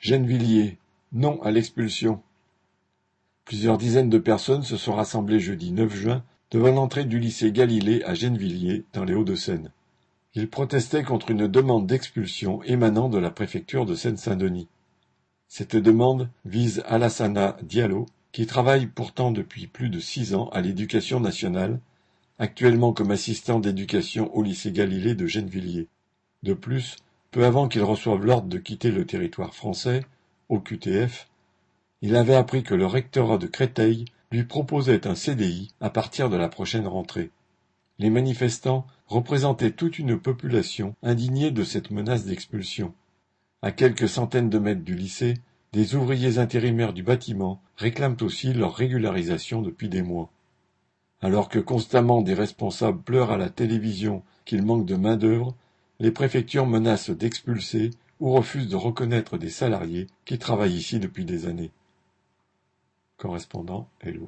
Gennevilliers, non à l'expulsion. Plusieurs dizaines de personnes se sont rassemblées jeudi 9 juin devant l'entrée du lycée Galilée à Gennevilliers, dans les Hauts-de-Seine. Ils protestaient contre une demande d'expulsion émanant de la préfecture de Seine-Saint-Denis. Cette demande vise Alassana Diallo, qui travaille pourtant depuis plus de six ans à l'éducation nationale, actuellement comme assistant d'éducation au lycée Galilée de Gennevilliers. De plus, peu avant qu'il reçoive l'ordre de quitter le territoire français, au QTF, il avait appris que le rectorat de Créteil lui proposait un CDI à partir de la prochaine rentrée. Les manifestants représentaient toute une population indignée de cette menace d'expulsion. À quelques centaines de mètres du lycée, des ouvriers intérimaires du bâtiment réclament aussi leur régularisation depuis des mois. Alors que constamment des responsables pleurent à la télévision qu'il manque de main-d'œuvre, les préfectures menacent d'expulser ou refusent de reconnaître des salariés qui travaillent ici depuis des années. Correspondant Hello.